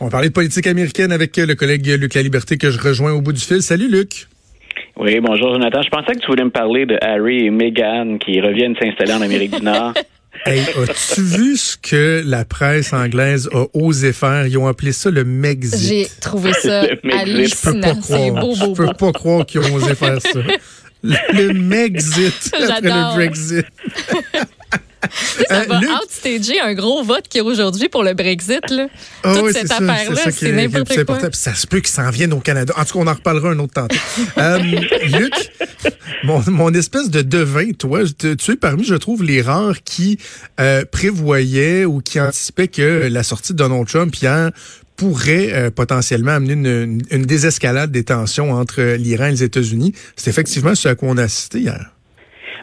On va parler de politique américaine avec le collègue Luc La Liberté que je rejoins au bout du fil. Salut Luc. Oui, bonjour Jonathan. Je pensais que tu voulais me parler de Harry et Meghan qui reviennent s'installer en Amérique du Nord. Hey, as-tu vu ce que la presse anglaise a osé faire? Ils ont appelé ça le Megxit. J'ai trouvé ça hallucinant. C'est beau, beau, Je peux pas croire qu'ils ont osé faire ça. Le, le Megxit après le Brexit. Ça euh, va outstager un gros vote qui est aujourd'hui pour le Brexit. Là. Ah Toute cette affaire-là, c'est n'importe quoi. ça se peut qu'il s'en vienne au Canada. En tout cas, on en reparlera un autre temps. euh, Luc, mon, mon, espèce de devin, toi, tu es parmi, je trouve, les rares qui euh, prévoyaient ou qui anticipaient que la sortie de Donald Trump hier pourrait euh, potentiellement amener une, une, désescalade des tensions entre l'Iran et les États-Unis. C'est effectivement ce à quoi on a assisté hier.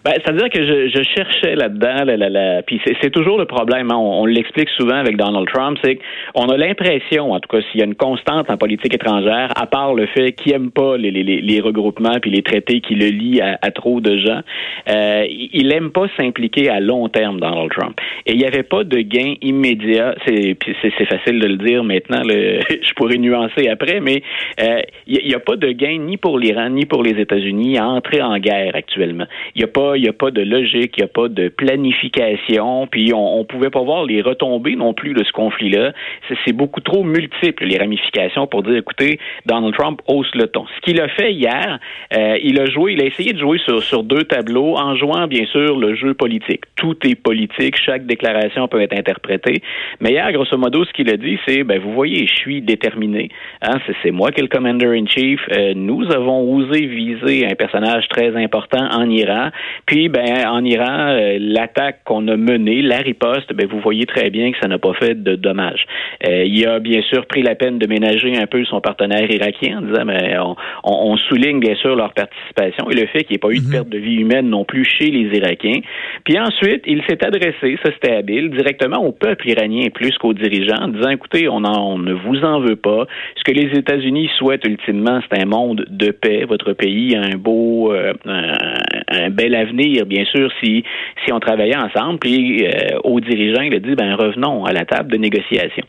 Ben, C'est-à-dire que je, je cherchais là-dedans, la, puis c'est toujours le problème, hein. on, l'explique souvent avec Donald Trump, c'est qu'on a l'impression, en tout cas s'il y a une constante en politique étrangère, à part le fait qu'il aime pas les, les, les, regroupements puis les traités qui le lient à, à trop de gens, euh, il aime pas s'impliquer à long terme, Donald Trump. Et il n'y avait pas de gain immédiat, c'est c'est facile de le dire maintenant, le, je pourrais nuancer après, mais euh, il n'y a, a pas de gain ni pour l'Iran ni pour les États-Unis à entrer en guerre actuellement. Il n'y a pas il n'y a pas de logique, il n'y a pas de planification, puis on ne pouvait pas voir les retombées non plus de ce conflit-là. C'est beaucoup trop multiple, les ramifications, pour dire, écoutez, Donald Trump hausse le ton. Ce qu'il a fait hier, euh, il a joué, il a essayé de jouer sur, sur deux tableaux en jouant, bien sûr, le jeu politique. Tout est politique, chaque déclaration peut être interprétée. Mais hier, grosso modo, ce qu'il a dit, c'est, ben, vous voyez, je suis déterminé. Hein, c'est moi qui est le commander-in-chief. Euh, nous avons osé viser un personnage très important en Iran. Puis, ben, en Iran, euh, l'attaque qu'on a menée, la riposte, ben, vous voyez très bien que ça n'a pas fait de dommages. Euh, il a bien sûr pris la peine de ménager un peu son partenaire irakien en disant, mais on, on, souligne bien sûr leur participation et le fait qu'il n'y ait pas eu de mhm. perte de vie humaine non plus chez les Irakiens. Puis ensuite, il s'est adressé, ça c'était habile, directement au peuple iranien plus qu'aux dirigeants, en disant, écoutez, on, on ne vous en veut pas. Ce que les États-Unis souhaitent ultimement, c'est un monde de paix. Votre pays a un beau, euh, un, un bel avenir bien sûr, si, si on travaillait ensemble. Puis euh, aux dirigeants, il a dit, ben revenons à la table de négociation.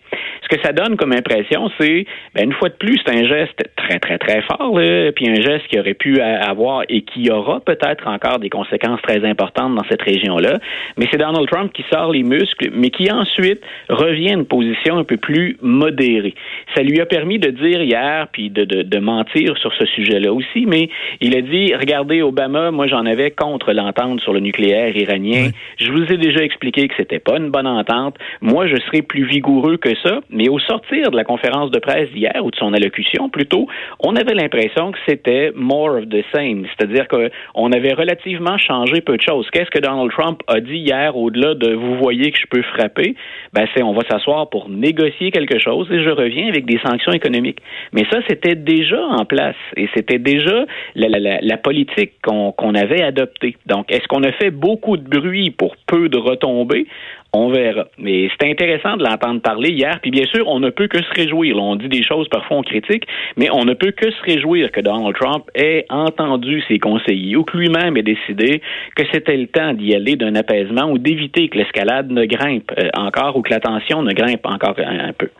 Que ça donne comme impression, c'est, ben, une fois de plus, c'est un geste très, très, très fort, puis un geste qui aurait pu avoir et qui aura peut-être encore des conséquences très importantes dans cette région-là. Mais c'est Donald Trump qui sort les muscles, mais qui ensuite revient à une position un peu plus modérée. Ça lui a permis de dire hier, puis de, de, de mentir sur ce sujet-là aussi, mais il a dit, regardez, Obama, moi j'en avais contre l'entente sur le nucléaire iranien. Je vous ai déjà expliqué que c'était pas une bonne entente. Moi, je serais plus vigoureux que ça. Mais au sortir de la conférence de presse d'hier, ou de son allocution plutôt, on avait l'impression que c'était more of the same. C'est-à-dire qu'on avait relativement changé peu de choses. Qu'est-ce que Donald Trump a dit hier au-delà de vous voyez que je peux frapper? Ben, c'est on va s'asseoir pour négocier quelque chose et je reviens avec des sanctions économiques. Mais ça, c'était déjà en place et c'était déjà la politique qu'on avait adoptée. Donc, est-ce qu'on a fait beaucoup de bruit pour peu de retombées? On verra. Mais c'est intéressant de l'entendre parler hier. Puis bien sûr, on ne peut que se réjouir. on dit des choses, parfois on critique, mais on ne peut que se réjouir que Donald Trump ait entendu ses conseillers ou que lui-même ait décidé que c'était le temps d'y aller d'un apaisement ou d'éviter que l'escalade ne grimpe euh, encore ou que la tension ne grimpe encore un peu.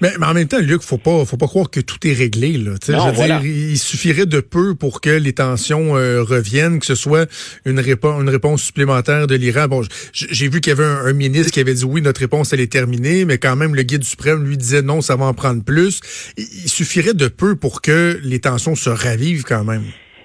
Mais, en même temps, Luc, faut pas, faut pas croire que tout est réglé. Là. dire, il suffirait de peu pour que les tensions euh, reviennent, que ce soit une, réponse, une réponse supplémentaire de l'Iran. Bon, j'ai vu qu'il y avait un, ministre qui avait dit oui, notre réponse elle est terminée, mais quand même le guide suprême lui disait non, ça va en prendre plus. il suffirait de peu pour que les tensions se ravivent quand même.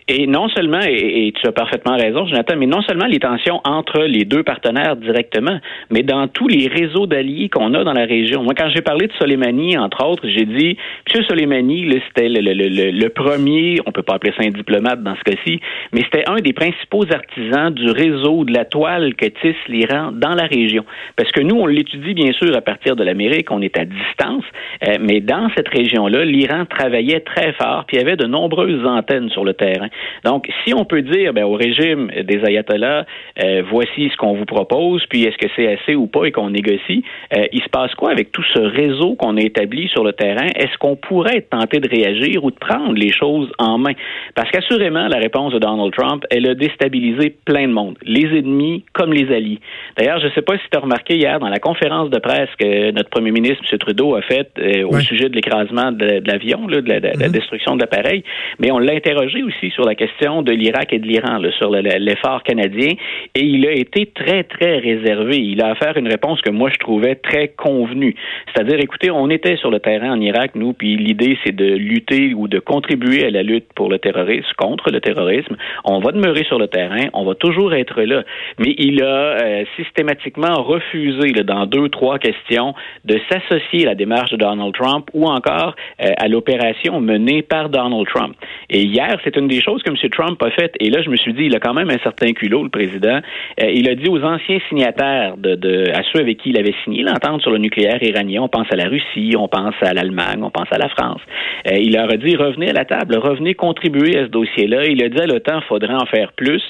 Et non seulement, et, tu as parfaitement raison, Jonathan, mais non seulement les tensions entre les deux partenaires directement, mais dans tous les réseaux d'alliés qu'on a dans la région. Moi, quand j'ai parlé de Soleimani, entre autres, j'ai dit, M. Soleimani, c'était le, le, premier, on peut pas appeler ça un diplomate dans ce cas-ci, mais c'était un des principaux artisans du réseau de la toile que tisse l'Iran dans la région. Parce que nous, on l'étudie bien sûr à partir de l'Amérique, on est à distance, euh, mais dans cette région-là, l'Iran travaillait très fort, puis il y avait de nombreuses antennes sur le terrain. Donc, si on peut dire ben, au régime des ayatollahs, euh, voici ce qu'on vous propose, puis est-ce que c'est assez ou pas et qu'on négocie, euh, il se passe quoi avec tout ce réseau qu'on a établi sur le terrain? Est-ce qu'on pourrait être tenté de réagir ou de prendre les choses en main? Parce qu'assurément, la réponse de Donald Trump, elle a déstabilisé plein de monde, les ennemis comme les alliés. D'ailleurs, je ne sais pas si tu as remarqué hier dans la conférence de presse que notre premier ministre, M. Trudeau, a faite euh, au sujet de l'écrasement de, l'avion, de, la, mm-hmm. destruction de l'appareil, mais on l'a interrogé aussi sur la question de l'Irak et de l'Iran, sur l'effort canadien, et il a été très, très réservé. Il a offert une réponse que moi, je trouvais très convenue. C'est-à-dire, écoutez, on était sur le terrain en Irak, nous, puis l'idée, c'est de lutter ou de contribuer à la lutte pour le terrorisme, contre le terrorisme. On va demeurer sur le terrain, on va toujours être là. Mais il a euh, systématiquement refusé, dans deux, trois questions, de s'associer à la démarche de Donald Trump ou encore euh, à l'opération menée par Donald Trump. Et hier, c'est une des choses que M. Trump a faites. Et là, je me suis dit, il a quand même un certain culot, le président. Euh, il a dit aux anciens signataires, de, de, à ceux avec qui il avait signé l'entente sur le nucléaire iranien, on pense à la Russie, on pense à l'Allemagne, on pense à la France. Euh, il leur a dit, revenez à la table, revenez contribuer à ce dossier-là. Il a dit à l'OTAN, faudrait en faire plus.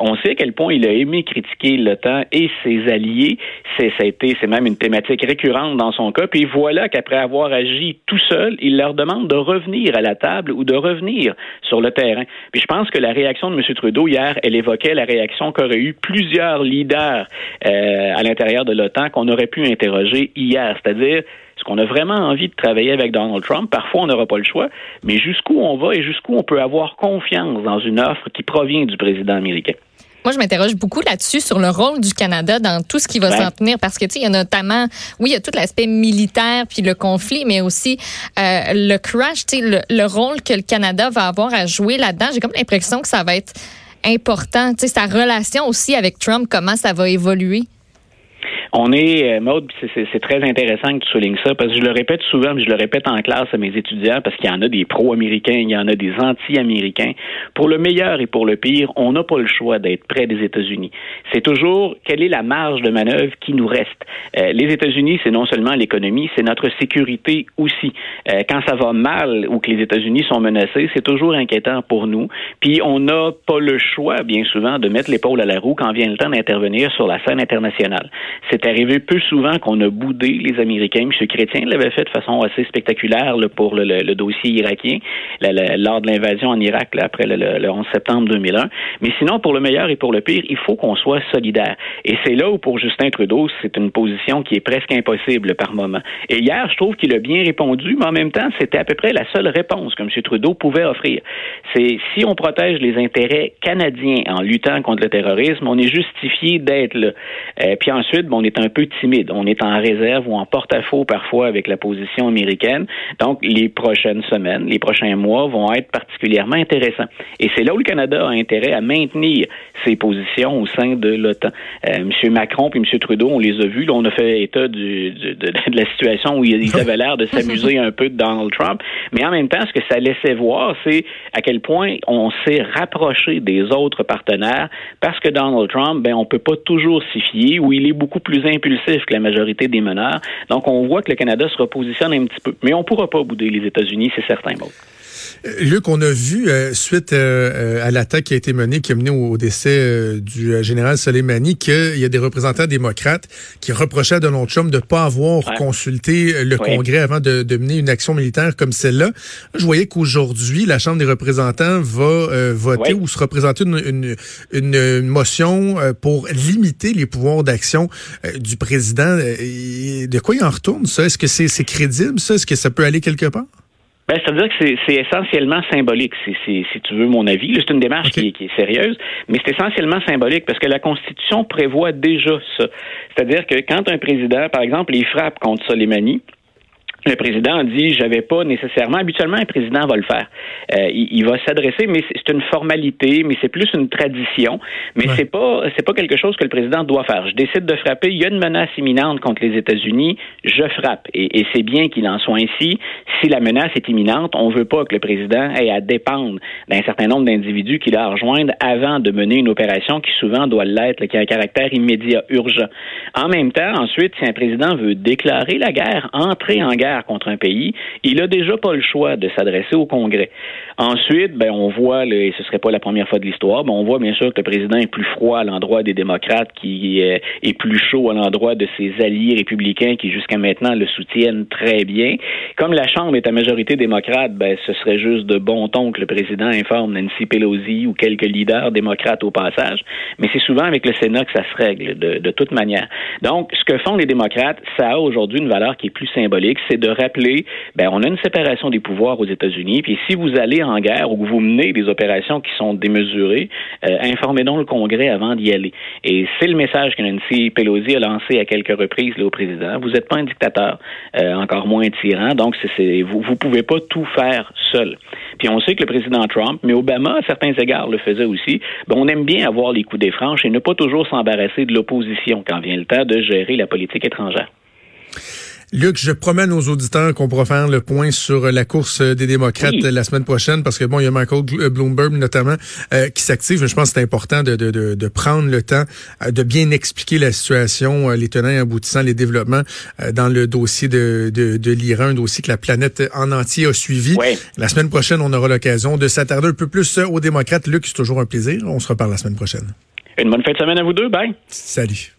on sait à quel point il a aimé critiquer l'OTAN et ses alliés. C'est, ça a été, c'est même une thématique récurrente dans son cas. Puis voilà qu'après avoir agi tout seul, il leur demande de revenir à la table ou de revenir sur le terrain. Puis je pense que la réaction de M. Trudeau hier, elle évoquait la réaction qu'auraient eu plusieurs leaders euh, à l'intérieur de l'OTAN qu'on aurait pu interroger hier, c'est-à-dire est-ce qu'on a vraiment envie de travailler avec Donald Trump? Parfois, on n'aura pas le choix, mais jusqu'où on va et jusqu'où on peut avoir confiance dans une offre qui provient du président américain? Moi, je m'interroge beaucoup là-dessus sur le rôle du Canada dans tout ce qui va s'en tenir parce que tu sais, il y a notamment, oui, il y a tout l'aspect militaire puis le conflit, mais aussi euh, le crash, tu sais, le, le, rôle que le Canada va avoir à jouer là-dedans. J'ai comme l'impression que ça va être important. Tu sais, sa relation aussi avec Trump, comment ça va évoluer. On est, euh, Maude, c'est très intéressant que tu soulignes ça, parce que je le répète souvent, mais je le répète en classe à mes étudiants, parce qu'il y en a des pro-américains, il y en a des anti-américains. Pour le meilleur et pour le pire, on n'a pas le choix d'être près des États-Unis. C'est toujours quelle est la marge de manœuvre qui nous reste? Euh, les États-Unis, c'est non seulement l'économie, c'est notre sécurité aussi. Euh, quand ça va mal ou que les États-Unis sont menacés, c'est toujours inquiétant pour nous. Puis on n'a pas le choix, bien souvent, de mettre l'épaule à la roue quand vient le temps d'intervenir sur la scène internationale. C'est arrivé peu souvent qu'on a boudé les Américains. M. Chrétien l'avait fait de façon assez spectaculaire pour le, dossier irakien lors de l'invasion en Irak après le, 11 septembre 2001. Mais sinon, pour le meilleur et pour le pire, il faut qu'on soit solidaire. Et c'est là où, pour Justin Trudeau, c'est une position qui est presque impossible par moment. Et hier, je trouve qu'il a bien répondu, mais en même temps, c'était à peu près la seule réponse que M. Trudeau pouvait offrir. C'est si on protège les intérêts canadiens en luttant contre le terrorisme, on est justifié d'être là. Euh, puis ensuite, bon, on est un peu timide. On est en réserve ou en porte-à-faux parfois avec la position américaine. Donc, les prochaines semaines, les prochains mois vont être particulièrement intéressants. Et c'est là où le Canada a intérêt à maintenir ses positions au sein de l'OTAN. Euh, M. Macron et M. Trudeau, on les a vus. Là, on a fait état du, de, la situation où ils avaient l'air de s'amuser un peu de Donald Trump. Mais en même temps, ce que ça laissait voir, c'est à quel point on s'est rapproché des autres partenaires parce que Donald Trump, ben, on peut pas toujours s'y fier, ou il est beaucoup plus impulsif que la majorité des meneurs. Donc, on voit que le Canada se repositionne un petit peu. Mais on ne pourra pas bouder les États-Unis, c'est certain. Luc, on a vu, euh, suite euh, euh, à l'attaque qui a été menée, qui a mené au décès du général Soleimani, qu'il y a des représentants démocrates qui reprochaient à Donald Trump de ne pas avoir consulté le Congrès avant de, mener une action militaire comme celle-là. Je voyais qu'aujourd'hui, la Chambre des représentants va voter ou se représenter une, une, motion pour limiter les pouvoirs d'action du président. de quoi il en retourne, ça? Est-ce que c'est crédible, ça? Est-ce que ça peut aller quelque part? Ben, c'est-à-dire que c'est essentiellement symbolique, si, si, si, tu veux mon avis. C'est une démarche qui, qui, est sérieuse, mais c'est essentiellement symbolique parce que la Constitution prévoit déjà ça. C'est-à-dire que quand un président, par exemple, il frappe contre Soleimani, le président a dit j'avais pas nécessairement habituellement un président va le faire. Euh, il, va s'adresser mais c'est une formalité mais c'est plus une tradition. Mais c'est pas c'est pas quelque chose que le président doit faire. Je décide de frapper il y a une menace imminente contre les États-Unis je frappe. Et, et c'est bien qu'il en soit ainsi. Si la menace est imminente on veut pas que le président ait à dépendre d'un certain nombre d'individus qui la rejoignent avant de mener une opération qui souvent doit l'être qui a un caractère immédiat urgent. En même temps ensuite si un président veut déclarer la guerre entrer en guerre contre un pays, il a déjà pas le choix de s'adresser au Congrès. Ensuite, ben, on voit, et ce serait pas la première fois de l'histoire, ben, on voit bien sûr que le président est plus froid à l'endroit des démocrates, qui est, est plus chaud à l'endroit de ses alliés républicains qui jusqu'à maintenant le soutiennent très bien. Comme la Chambre est à majorité démocrate, ben, ce serait juste de bon ton que le président informe Nancy Pelosi ou quelques leaders démocrates au passage. Mais c'est souvent avec le Sénat que ça se règle, de, de toute manière. Donc, ce que font les démocrates, ça a aujourd'hui une valeur qui est plus symbolique, c'est de rappeler, ben, on a une séparation des pouvoirs aux États-Unis, puis si vous allez en guerre ou que vous menez des opérations qui sont démesurées, euh, informez donc le Congrès avant d'y aller. Et c'est le message que Nancy Pelosi a lancé à quelques reprises là, au président. Vous n'êtes pas un dictateur, euh, encore moins un tyran, donc c'est, vous ne pouvez pas tout faire seul. Puis on sait que le président Trump, mais Obama, à certains égards, le faisait aussi, ben, on aime bien avoir les coups des franches et ne pas toujours s'embarrasser de l'opposition quand vient le temps de gérer la politique étrangère. Luc, je promets à nos auditeurs qu'on pourra faire le point sur la course des démocrates la semaine prochaine parce que bon, il y a Michael euh, Bloomberg notamment euh, qui s'active. Je pense que c'est important de, de, de, de, prendre le temps euh, de bien expliquer la situation, les tenants et aboutissants, les développements dans le dossier de, de, de l'Iran, un dossier que la planète en entier a suivi. La semaine prochaine, on aura l'occasion de s'attarder un peu plus aux démocrates. Luc, c'est toujours un plaisir. On se reparle la semaine prochaine. Une bonne fin de semaine à vous deux. Bye. Salut.